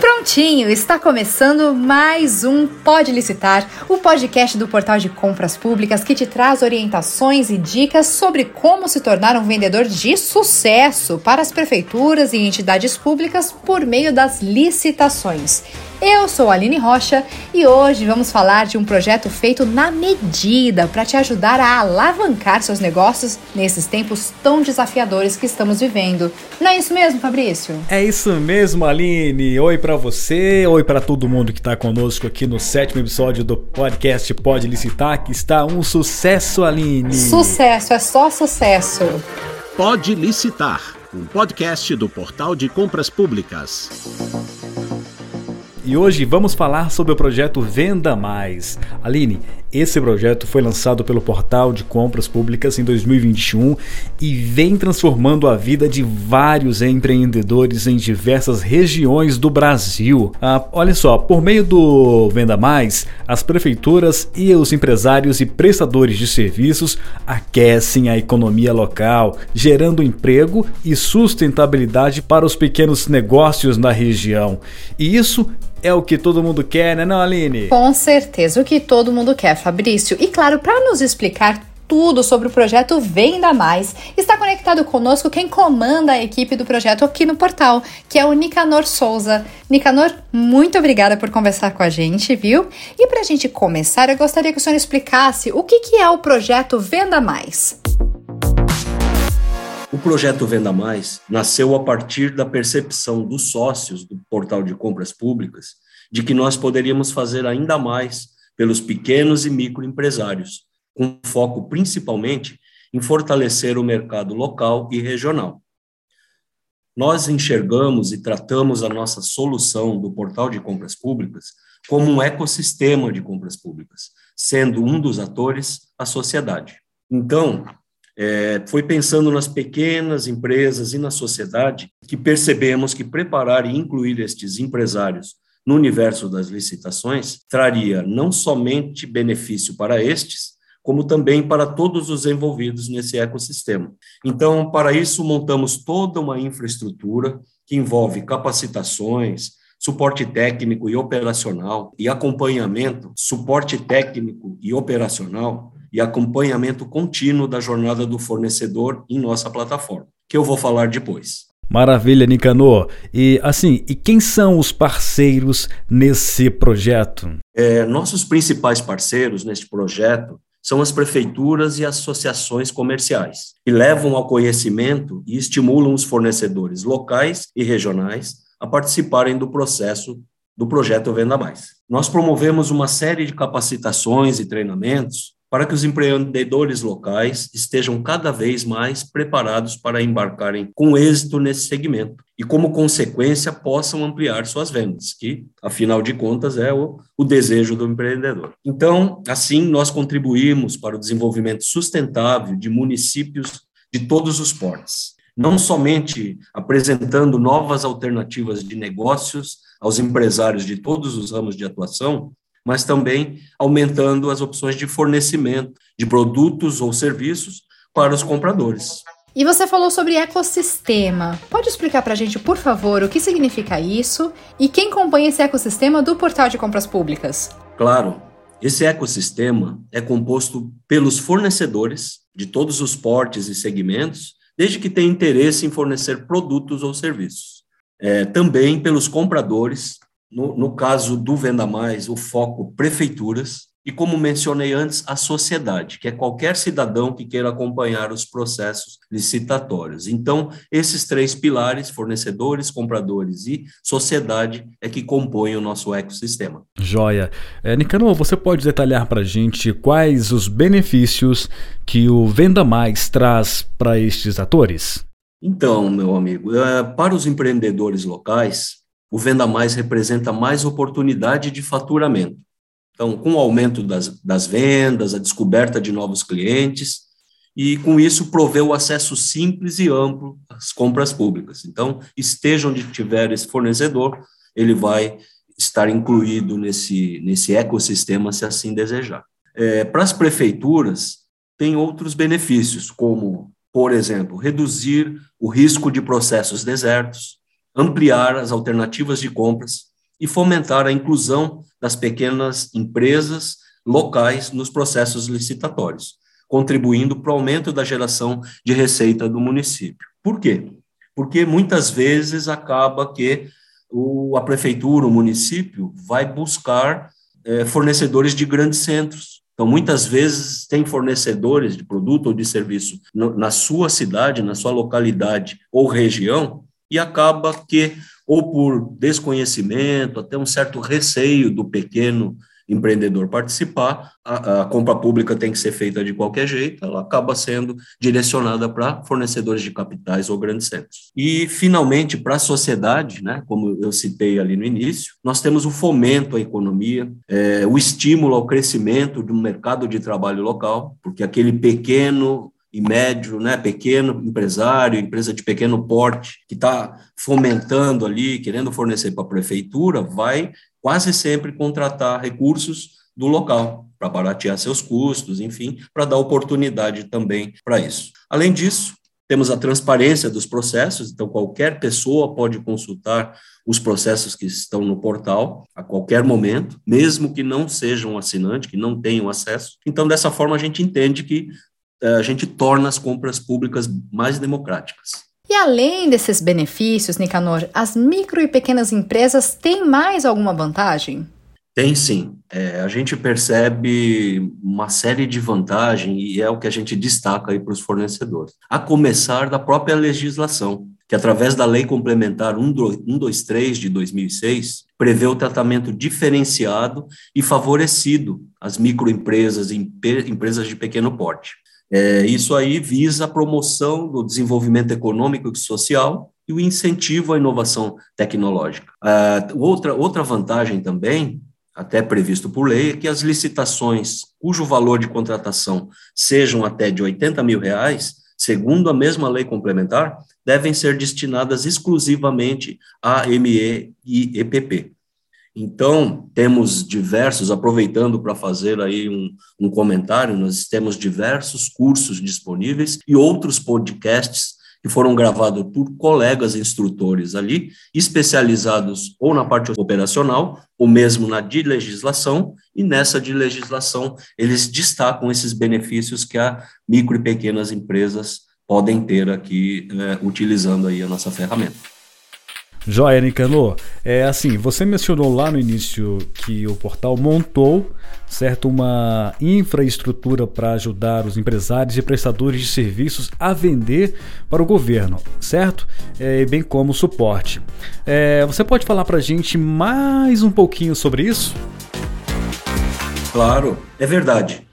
Prontinho, está começando mais um Pode Licitar, o podcast do Portal de Compras Públicas que te traz orientações e dicas sobre como se tornar um vendedor de sucesso para as prefeituras e entidades públicas por meio das licitações. Eu sou a Aline Rocha e hoje vamos falar de um projeto feito na medida para te ajudar a alavancar seus negócios nesses tempos tão desafiadores que estamos vivendo. Não é isso mesmo, Fabrício? É isso mesmo, Aline. Oi para você, oi para todo mundo que está conosco aqui no sétimo episódio do podcast Pode Licitar, que está um sucesso, Aline. Sucesso, é só sucesso. Pode Licitar, um podcast do Portal de Compras Públicas e hoje vamos falar sobre o projeto Venda Mais. Aline, esse projeto foi lançado pelo Portal de Compras Públicas em 2021 e vem transformando a vida de vários empreendedores em diversas regiões do Brasil. Ah, olha só, por meio do Venda Mais, as prefeituras e os empresários e prestadores de serviços aquecem a economia local, gerando emprego e sustentabilidade para os pequenos negócios na região. E isso é o que todo mundo quer, né, não, Aline? Com certeza, o que todo mundo quer, Fabrício. E claro, para nos explicar tudo sobre o projeto Venda Mais. Está conectado conosco quem comanda a equipe do projeto aqui no portal, que é o Nicanor Souza. Nicanor, muito obrigada por conversar com a gente, viu? E para a gente começar, eu gostaria que o senhor explicasse o que, que é o projeto Venda Mais. O projeto Venda Mais nasceu a partir da percepção dos sócios do portal de compras públicas de que nós poderíamos fazer ainda mais pelos pequenos e microempresários, com foco principalmente em fortalecer o mercado local e regional. Nós enxergamos e tratamos a nossa solução do portal de compras públicas como um ecossistema de compras públicas, sendo um dos atores a sociedade. Então, é, foi pensando nas pequenas empresas e na sociedade que percebemos que preparar e incluir estes empresários no universo das licitações traria não somente benefício para estes, como também para todos os envolvidos nesse ecossistema. Então, para isso, montamos toda uma infraestrutura que envolve capacitações, suporte técnico e operacional e acompanhamento, suporte técnico e operacional e acompanhamento contínuo da jornada do fornecedor em nossa plataforma, que eu vou falar depois. Maravilha, Nicanor. E assim, e quem são os parceiros nesse projeto? É, nossos principais parceiros neste projeto são as prefeituras e associações comerciais, que levam ao conhecimento e estimulam os fornecedores locais e regionais a participarem do processo do projeto Venda Mais. Nós promovemos uma série de capacitações e treinamentos para que os empreendedores locais estejam cada vez mais preparados para embarcarem com êxito nesse segmento e, como consequência, possam ampliar suas vendas, que, afinal de contas, é o, o desejo do empreendedor. Então, assim, nós contribuímos para o desenvolvimento sustentável de municípios de todos os portes, não somente apresentando novas alternativas de negócios aos empresários de todos os ramos de atuação, mas também aumentando as opções de fornecimento de produtos ou serviços para os compradores. E você falou sobre ecossistema. Pode explicar para a gente, por favor, o que significa isso e quem compõe esse ecossistema do portal de compras públicas? Claro, esse ecossistema é composto pelos fornecedores de todos os portes e segmentos, desde que tenham interesse em fornecer produtos ou serviços. É, também pelos compradores, no, no caso do Venda Mais, o foco prefeituras, e como mencionei antes, a sociedade, que é qualquer cidadão que queira acompanhar os processos licitatórios. Então, esses três pilares, fornecedores, compradores e sociedade, é que compõem o nosso ecossistema. Joia. É, Nicanor, você pode detalhar para a gente quais os benefícios que o Venda Mais traz para estes atores? Então, meu amigo, é, para os empreendedores locais, o Venda Mais representa mais oportunidade de faturamento. Então, com o aumento das, das vendas, a descoberta de novos clientes, e com isso prover o acesso simples e amplo às compras públicas. Então, esteja onde tiver esse fornecedor, ele vai estar incluído nesse, nesse ecossistema, se assim desejar. É, para as prefeituras, tem outros benefícios, como, por exemplo, reduzir o risco de processos desertos, ampliar as alternativas de compras e fomentar a inclusão das pequenas empresas locais nos processos licitatórios, contribuindo para o aumento da geração de receita do município. Por quê? Porque muitas vezes acaba que o, a prefeitura, o município, vai buscar é, fornecedores de grandes centros. Então, muitas vezes, tem fornecedores de produto ou de serviço no, na sua cidade, na sua localidade ou região, e acaba que, ou por desconhecimento, até um certo receio do pequeno empreendedor participar, a, a, compra pública tem que ser feita de qualquer jeito, ela acaba sendo direcionada para fornecedores de capitais ou grandes centros. E, finalmente, para a sociedade, né, como eu citei ali no início, nós temos o fomento à economia, é, o estímulo ao crescimento do mercado de trabalho local, porque aquele pequeno e médio, né, pequeno empresário, empresa de pequeno porte, que está fomentando ali, querendo fornecer para a prefeitura, vai quase sempre contratar recursos do local para baratear seus custos, enfim, para dar oportunidade também para isso. Além disso, temos a transparência dos processos, então qualquer pessoa pode consultar os processos que estão no portal a qualquer momento, mesmo que não seja um assinante, que não tenham acesso. Então, dessa forma, a gente entende que a gente torna as compras públicas mais democráticas. E além desses benefícios, Nicanor, as micro e pequenas empresas têm mais alguma vantagem? Tem sim. É, a gente percebe uma série de vantagens e é o que a gente destaca aí para os fornecedores. A começar da própria legislação, que através da Lei Complementar 123 de 2006 prevê o tratamento diferenciado e favorecido às microempresas e empresas de pequeno porte. É, isso aí visa a promoção do desenvolvimento econômico e social e o incentivo à inovação tecnológica. É, outra, outra vantagem também, até previsto por lei, é que as licitações cujo valor de contratação sejam até de 80 mil reais, segundo a mesma lei complementar, devem ser destinadas exclusivamente a ME e EPP. Então, temos diversos, aproveitando para fazer aí um, um comentário, nós temos diversos cursos disponíveis e outros podcasts que foram gravados por colegas instrutores ali, especializados ou na parte operacional, ou mesmo na de legislação, e nessa de legislação eles destacam esses benefícios que a micro e pequenas empresas podem ter aqui, é, utilizando aí a nossa ferramenta. Joia, Nicanor. É assim, você mencionou lá no início que o portal montou, certo, uma infraestrutura para ajudar os empresários e prestadores de serviços a vender para o governo, certo? É, bem como suporte. É, você pode falar para a gente mais um pouquinho sobre isso? Claro, é verdade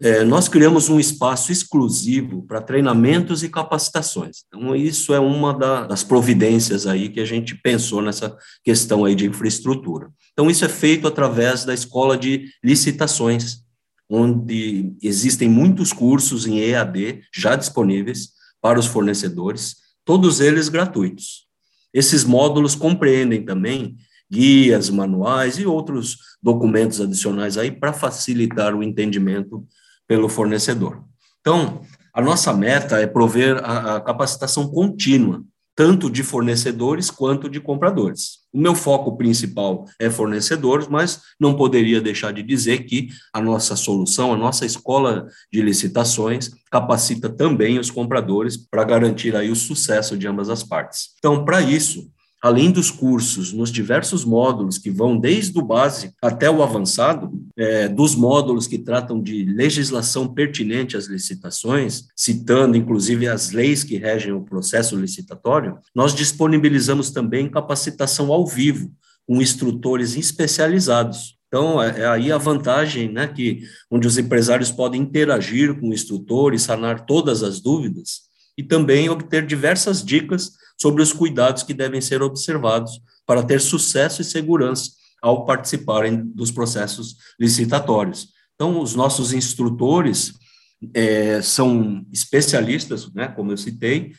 é, nós criamos um espaço exclusivo para treinamentos e capacitações. Então, isso é uma da, das providências aí que a gente pensou nessa questão aí de infraestrutura. Então, isso é feito através da escola de licitações, onde existem muitos cursos em EAD já disponíveis para os fornecedores, todos eles gratuitos. Esses módulos compreendem também guias, manuais e outros documentos adicionais aí para facilitar o entendimento pelo fornecedor. Então, a nossa meta é prover a, a capacitação contínua, tanto de fornecedores quanto de compradores. O meu foco principal é fornecedores, mas não poderia deixar de dizer que a nossa solução, a nossa escola de licitações, capacita também os compradores para garantir aí o sucesso de ambas as partes. Então, para isso, além dos cursos nos diversos módulos que vão desde o básico até o avançado, é, dos módulos que tratam de legislação pertinente às licitações, citando inclusive as leis que regem o processo licitatório, nós disponibilizamos também capacitação ao vivo com instrutores especializados. Então, é, é aí a vantagem, né, que onde os empresários podem interagir com o instrutor e sanar todas as dúvidas, e também obter diversas dicas sobre os cuidados que devem ser observados para ter sucesso e segurança ao participarem dos processos licitatórios. Então, os nossos instrutores é, são especialistas, né, como eu citei,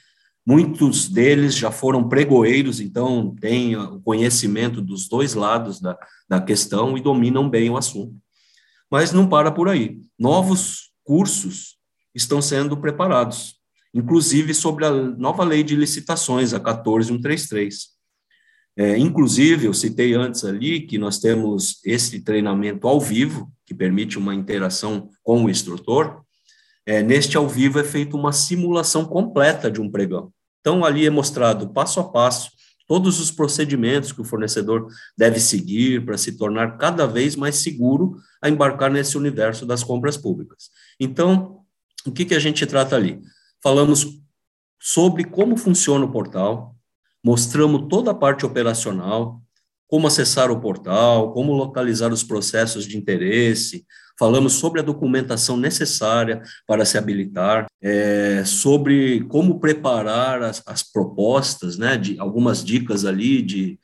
muitos deles já foram pregoeiros, então têm o conhecimento dos dois lados da, da questão e dominam bem o assunto. Mas não para por aí. Novos cursos estão sendo preparados inclusive sobre a nova lei de licitações, a 14133. É, inclusive, eu citei antes ali que nós temos esse treinamento ao vivo, que permite uma interação com o instrutor. É, neste ao vivo é feita uma simulação completa de um pregão. Então, ali é mostrado passo a passo todos os procedimentos que o fornecedor deve seguir para se tornar cada vez mais seguro a embarcar nesse universo das compras públicas. Então, o que, que a gente trata ali? Falamos sobre como funciona o portal, mostramos toda a parte operacional, como acessar o portal, como localizar os processos de interesse, falamos sobre a documentação necessária para se habilitar, é, sobre como preparar as, as, propostas, né, de algumas dicas ali de,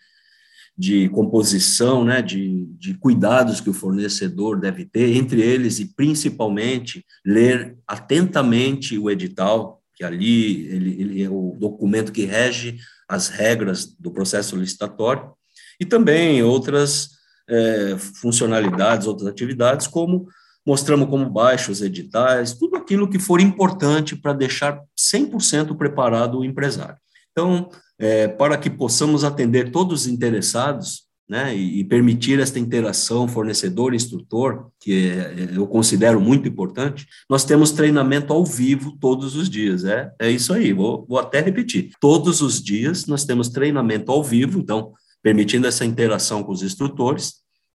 de composição, né, de, de cuidados que o fornecedor deve ter, entre eles e principalmente ler atentamente o edital, que ali ele, ele é o documento que rege as regras do processo licitatório, e também outras é, funcionalidades, outras atividades, como mostramos como baixo os editais, tudo aquilo que for importante para deixar 100% preparado o empresário. Então, é, para que possamos atender todos os interessados, né, e, e, permitir esta interação fornecedor-instrutor, que é, eu considero muito importante, nós temos treinamento ao vivo todos os dias. É, é isso aí, vou, vou até repetir. Todos os dias nós temos treinamento ao vivo, então, permitindo essa interação com os instrutores,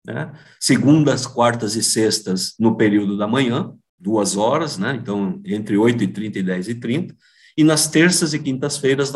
né? segundas, quartas e sextas no período da manhã, duas horas, né? então entre 8 e 30 e 10 30, nas terças e quintas-feiras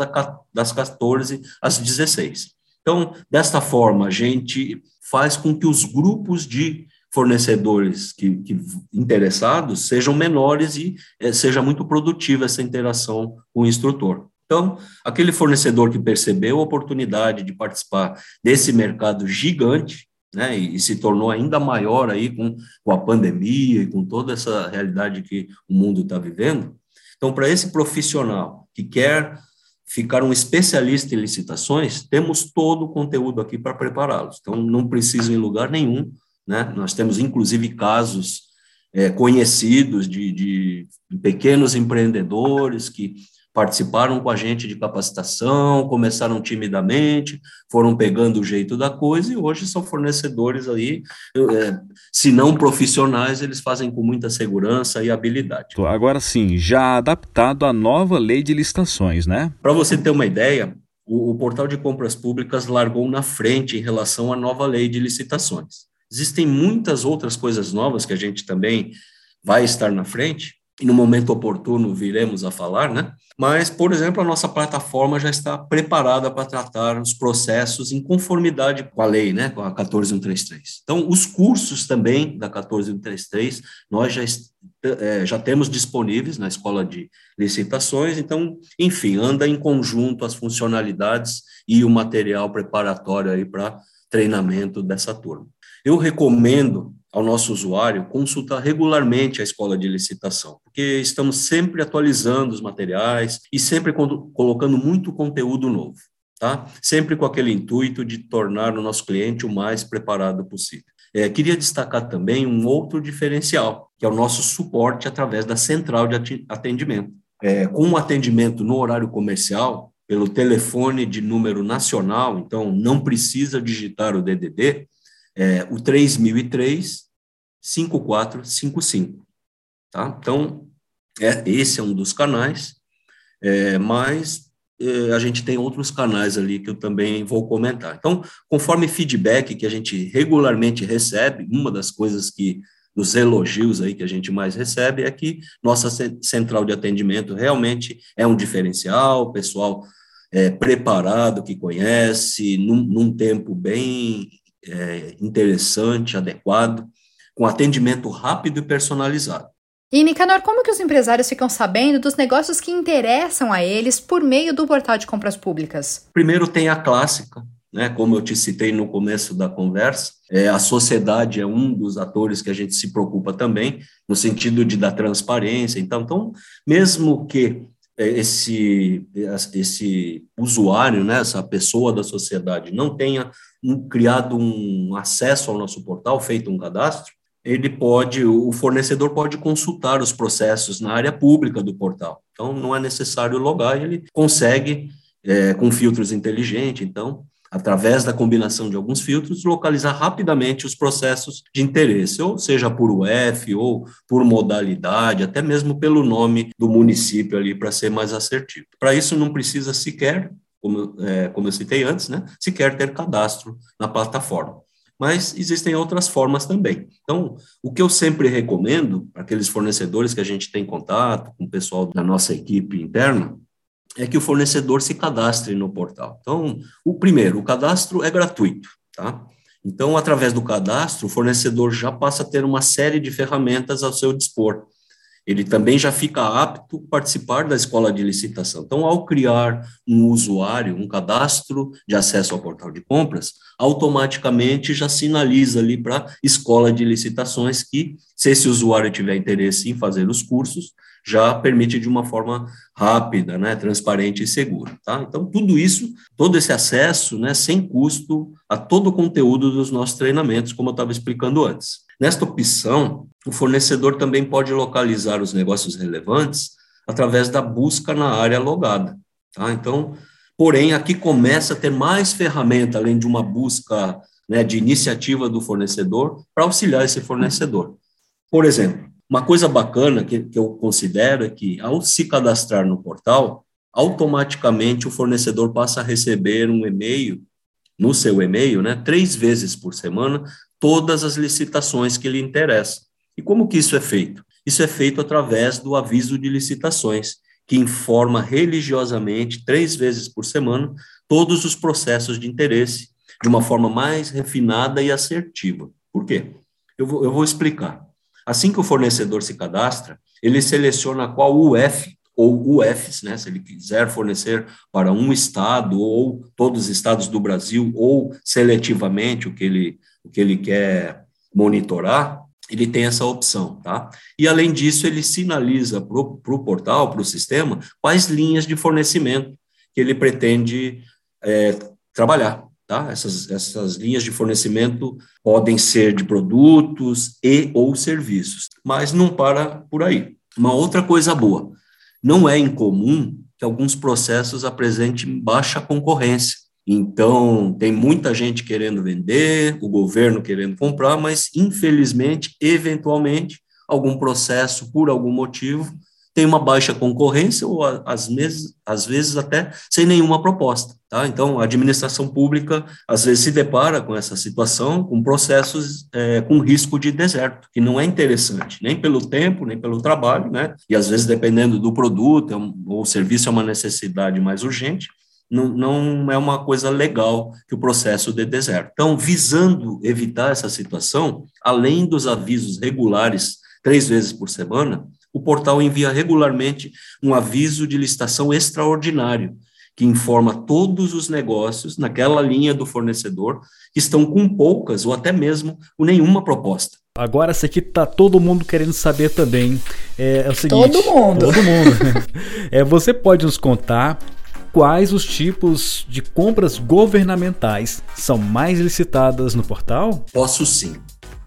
das 14 às 16. Então, desta forma, a gente faz com que os grupos de fornecedores que, que interessados sejam menores e é, seja muito produtiva essa interação com o instrutor. Então, aquele fornecedor que percebeu a oportunidade de participar desse mercado gigante, né, e, e se tornou ainda maior aí com, com a pandemia e com toda essa realidade que o mundo está vivendo. Então, para esse profissional que quer ficar um especialista em licitações, temos todo o conteúdo aqui para prepará-los. Então, não precisam em lugar nenhum. Né? Nós temos, inclusive, casos é, conhecidos de, de pequenos empreendedores que participaram com a gente de capacitação, começaram timidamente, foram pegando o jeito da coisa e hoje são fornecedores aí, é, se não profissionais, eles fazem com muita segurança e habilidade. Agora sim, já adaptado à nova lei de licitações, né? Para você ter uma ideia, o, o portal de compras públicas largou na frente em relação à nova lei de licitações. Existem muitas outras coisas novas que a gente também vai estar na frente, e no momento oportuno viremos a falar, né? Mas, por exemplo, a nossa plataforma já está preparada para tratar os processos em conformidade com a lei, né, com a 14133. Então, os cursos também da 14133 nós já, é, já temos disponíveis na escola de licitações, então, enfim, anda em conjunto as funcionalidades e o material preparatório aí para treinamento dessa turma. Eu recomendo ao nosso usuário consultar regularmente a escola de licitação, porque estamos sempre atualizando os materiais e sempre colocando muito conteúdo novo, tá? Sempre com aquele intuito de tornar o nosso cliente o mais preparado possível. É, queria destacar também um outro diferencial, que é o nosso suporte através da central de atendimento. É, com o atendimento no horário comercial, pelo telefone de número nacional, então não precisa digitar o DDD, é, o 3003 5455. Tá? Então, é, esse é um dos canais, é, mas é, a gente tem outros canais ali que eu também vou comentar. Então, conforme feedback que a gente regularmente recebe, uma das coisas que dos elogios aí que a gente mais recebe é que nossa central de atendimento realmente é um diferencial, o pessoal é, preparado, que conhece, num, num tempo bem é, interessante, adequado, com atendimento rápido e personalizado. E, Nicanor, como que os empresários ficam sabendo dos negócios que interessam a eles por meio do portal de compras públicas? Primeiro tem a clássica, né? Como eu te citei no começo da conversa, é, a sociedade é um dos atores que a gente se preocupa também, no sentido de dar transparência. Então, então mesmo que esse, esse usuário, né, essa pessoa da sociedade, não tenha um, criado um acesso ao nosso portal, feito um cadastro, ele pode, o fornecedor pode consultar os processos na área pública do portal. Então, não é necessário logar, ele consegue, é, com filtros inteligentes. Então, através da combinação de alguns filtros, localizar rapidamente os processos de interesse, ou seja por UF, ou por modalidade, até mesmo pelo nome do município ali, para ser mais assertivo. Para isso, não precisa sequer, como, é, como eu citei antes, né, sequer ter cadastro na plataforma. Mas existem outras formas também. Então, o que eu sempre recomendo para aqueles fornecedores que a gente tem contato com o pessoal da nossa equipe interna, é que o fornecedor se cadastre no portal. Então, o primeiro, o cadastro é gratuito, tá? Então, através do cadastro, o fornecedor já passa a ter uma série de ferramentas ao seu dispor. Ele também já fica apto a participar da escola de licitação. Então, ao criar um usuário, um cadastro de acesso ao portal de compras, automaticamente já sinaliza ali para a escola de licitações que, se esse usuário tiver interesse em fazer os cursos, já permite de uma forma rápida, né, transparente e segura, tá? Então, tudo isso, todo esse acesso, né, sem custo a todo o conteúdo dos nossos treinamentos, como eu estava explicando antes. Nesta opção, o fornecedor também pode localizar os negócios relevantes através da busca na área logada, tá? Então, porém, aqui começa a ter mais ferramenta, além de uma busca né, de iniciativa do fornecedor, para auxiliar esse fornecedor. Por exemplo, uma coisa bacana que, que eu considero é que, ao se cadastrar no portal, automaticamente o fornecedor passa a receber um e-mail, no seu e-mail, né, três vezes por semana, todas as licitações que lhe interessam. E como que isso é feito? Isso é feito através do aviso de licitações, que informa religiosamente, três vezes por semana, todos os processos de interesse, de uma forma mais refinada e assertiva. Por quê? Eu vou, eu vou explicar. Assim que o fornecedor se cadastra, ele seleciona qual UF ou UFs, né, se ele quiser fornecer para um estado ou todos os estados do Brasil ou seletivamente o que ele, o que ele quer monitorar, ele tem essa opção, tá? E além disso, ele sinaliza para o portal, para o sistema, quais linhas de fornecimento que ele pretende é, trabalhar. Tá? Essas, essas linhas de fornecimento podem ser de produtos e ou serviços, mas não para por aí. Uma outra coisa boa, não é incomum que alguns processos apresentem baixa concorrência. Então, tem muita gente querendo vender, o governo querendo comprar, mas infelizmente, eventualmente, algum processo, por algum motivo, tem uma baixa concorrência ou às vezes, às vezes até sem nenhuma proposta. Tá? Então, a administração pública às vezes se depara com essa situação, com processos é, com risco de deserto, que não é interessante, nem pelo tempo, nem pelo trabalho, né? e às vezes, dependendo do produto é ou serviço, é uma necessidade mais urgente, não, não é uma coisa legal que o processo dê deserto. Então, visando evitar essa situação, além dos avisos regulares três vezes por semana, o portal envia regularmente um aviso de licitação extraordinário, que informa todos os negócios naquela linha do fornecedor que estão com poucas ou até mesmo com nenhuma proposta. Agora, isso aqui está todo mundo querendo saber também. É, é o seguinte, todo mundo. Todo mundo. é, você pode nos contar quais os tipos de compras governamentais são mais licitadas no portal? Posso sim.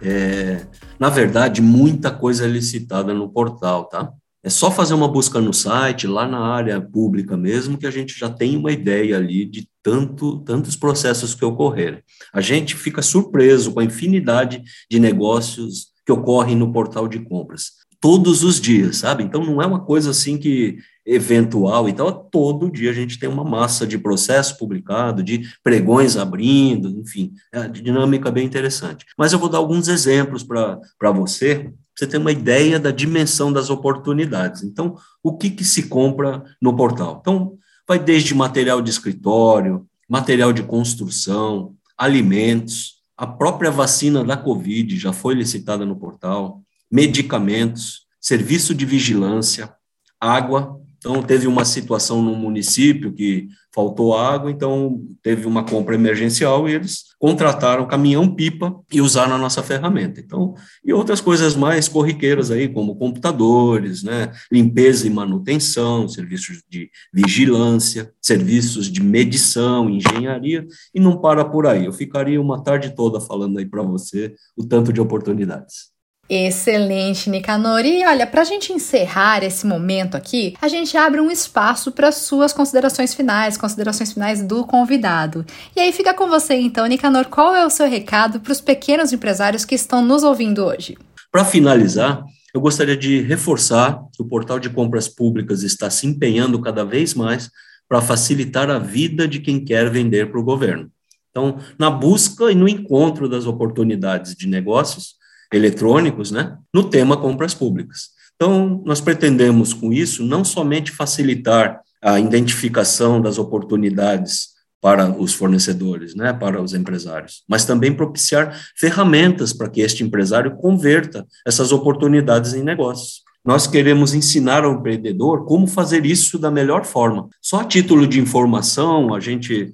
É, na verdade, muita coisa é licitada no portal, tá? É só fazer uma busca no site, lá na área pública mesmo, que a gente já tem uma ideia ali de tanto, tantos processos que ocorreram. A gente fica surpreso com a infinidade de negócios que ocorrem no portal de compras todos os dias, sabe? Então não é uma coisa assim que eventual, então todo dia a gente tem uma massa de processo publicado, de pregões abrindo, enfim, é a dinâmica bem interessante. Mas eu vou dar alguns exemplos para você, você ter uma ideia da dimensão das oportunidades. Então, o que, que se compra no portal? Então, vai desde material de escritório, material de construção, alimentos, a própria vacina da Covid já foi licitada no portal, medicamentos, serviço de vigilância, água. Então, teve uma situação no município que faltou água, então teve uma compra emergencial e eles contrataram caminhão-pipa e usaram a nossa ferramenta. Então, e outras coisas mais corriqueiras aí, como computadores, né, limpeza e manutenção, serviços de vigilância, serviços de medição, engenharia, e não para por aí. Eu ficaria uma tarde toda falando aí para você o tanto de oportunidades. Excelente, Nicanor. E olha, para a gente encerrar esse momento aqui, a gente abre um espaço para suas considerações finais, considerações finais do convidado. E aí fica com você então, Nicanor, qual é o seu recado para os pequenos empresários que estão nos ouvindo hoje? Para finalizar, eu gostaria de reforçar que o portal de compras públicas está se empenhando cada vez mais para facilitar a vida de quem quer vender para o governo. Então, na busca e no encontro das oportunidades de negócios, eletrônicos, né, no tema compras públicas. Então, nós pretendemos com isso não somente facilitar a identificação das oportunidades para os fornecedores, né, para os empresários, mas também propiciar ferramentas para que este empresário converta essas oportunidades em negócios. Nós queremos ensinar ao empreendedor como fazer isso da melhor forma. Só a título de informação, a gente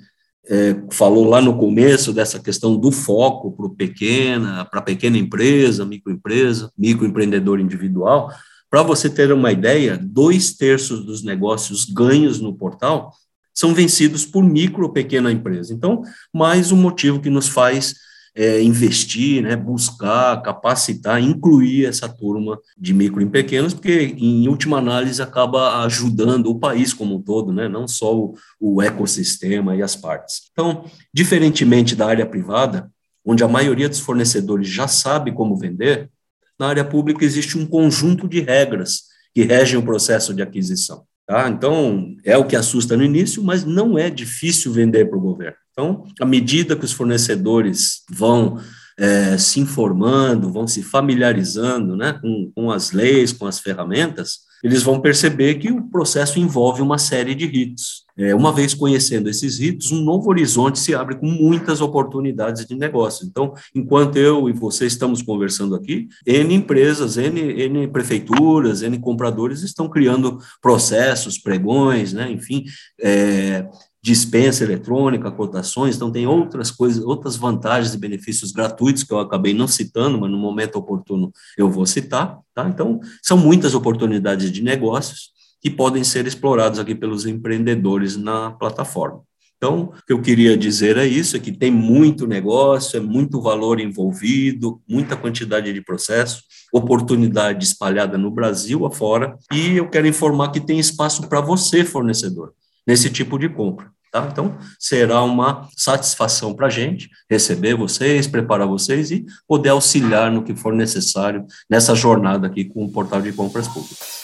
é, falou lá no começo dessa questão do foco para pequena, para pequena empresa, microempresa, microempreendedor individual. Para você ter uma ideia, dois terços dos negócios ganhos no portal são vencidos por micro ou pequena empresa. Então, mais um motivo que nos faz é, investir, né, buscar, capacitar, incluir essa turma de micro e pequenos, porque, em última análise, acaba ajudando o país como um todo, né, não só o, o ecossistema e as partes. Então, diferentemente da área privada, onde a maioria dos fornecedores já sabe como vender, na área pública existe um conjunto de regras que regem o processo de aquisição. Tá? Então, é o que assusta no início, mas não é difícil vender para o governo. Então, à medida que os fornecedores vão é, se informando, vão se familiarizando né, com, com as leis, com as ferramentas, eles vão perceber que o processo envolve uma série de ritos. É, uma vez conhecendo esses ritos, um novo horizonte se abre com muitas oportunidades de negócio. Então, enquanto eu e você estamos conversando aqui, N empresas, N, N prefeituras, N compradores estão criando processos, pregões, né, enfim, é, dispensa eletrônica, cotações, então tem outras coisas, outras vantagens e benefícios gratuitos que eu acabei não citando, mas no momento oportuno eu vou citar, tá? Então, são muitas oportunidades de negócios que podem ser explorados aqui pelos empreendedores na plataforma. Então, o que eu queria dizer é isso, é que tem muito negócio, é muito valor envolvido, muita quantidade de processo, oportunidade espalhada no Brasil afora, e eu quero informar que tem espaço para você, fornecedor nesse tipo de compra. Tá? Então, será uma satisfação para a gente receber vocês, preparar vocês e poder auxiliar no que for necessário nessa jornada aqui com o portal de compras públicas.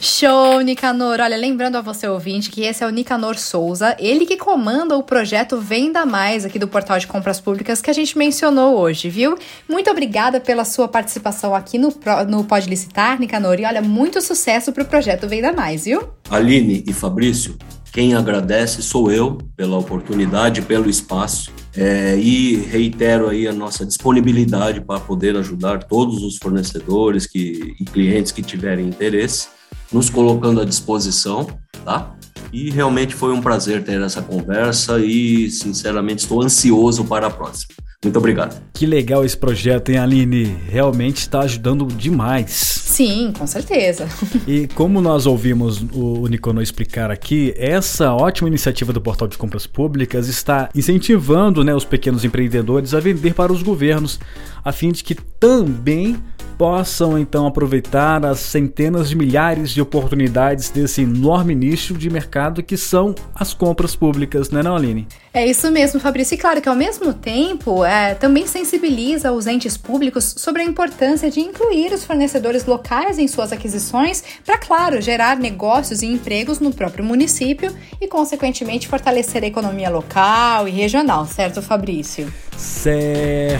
Show, Nicanor! Olha, lembrando a você ouvinte que esse é o Nicanor Souza, ele que comanda o projeto Venda Mais aqui do Portal de Compras Públicas que a gente mencionou hoje, viu? Muito obrigada pela sua participação aqui no, no Pode Licitar, Nicanor, e olha, muito sucesso para o projeto Venda Mais, viu? Aline e Fabrício, quem agradece sou eu pela oportunidade, pelo espaço. É, e reitero aí a nossa disponibilidade para poder ajudar todos os fornecedores que, e clientes que tiverem interesse, nos colocando à disposição, tá? E realmente foi um prazer ter essa conversa e, sinceramente, estou ansioso para a próxima. Muito obrigado. Que legal esse projeto, hein, Aline? Realmente está ajudando demais. Sim, com certeza. e como nós ouvimos o Nicono explicar aqui, essa ótima iniciativa do Portal de Compras Públicas está incentivando né, os pequenos empreendedores a vender para os governos, a fim de que também possam então aproveitar as centenas de milhares de oportunidades desse enorme nicho de mercado que são as compras públicas, né, não, Aline? É isso mesmo, Fabrício. E claro que ao mesmo tempo é, também sensibiliza os entes públicos sobre a importância de incluir os fornecedores locais em suas aquisições para, claro, gerar negócios e empregos no próprio município e, consequentemente, fortalecer a economia local e regional, certo, Fabrício? Certíssimo,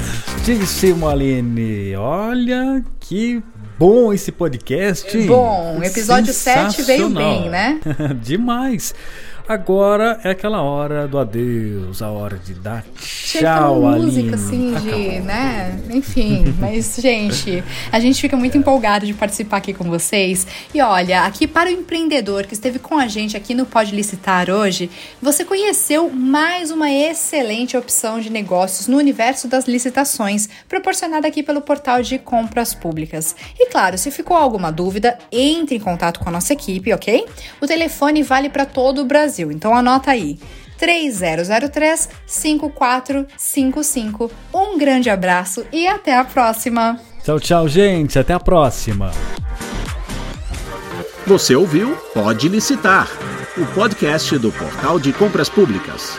Aline. Olha que bom esse podcast. Bom, episódio 7 veio bem, né? Demais. Agora é aquela hora do adeus, a hora de dar tchau, música assim de, né? Enfim, mas gente, a gente fica muito empolgado de participar aqui com vocês. E olha, aqui para o empreendedor que esteve com a gente aqui no Pode Licitar hoje, você conheceu mais uma excelente opção de negócios no universo das licitações, proporcionada aqui pelo portal de compras públicas. E claro, se ficou alguma dúvida, entre em contato com a nossa equipe, ok? O telefone vale para todo o Brasil Brasil. Então anota aí. 3003 5455. Um grande abraço e até a próxima! Tchau, tchau, gente. Até a próxima. Você ouviu Pode Licitar, o podcast do Portal de Compras Públicas.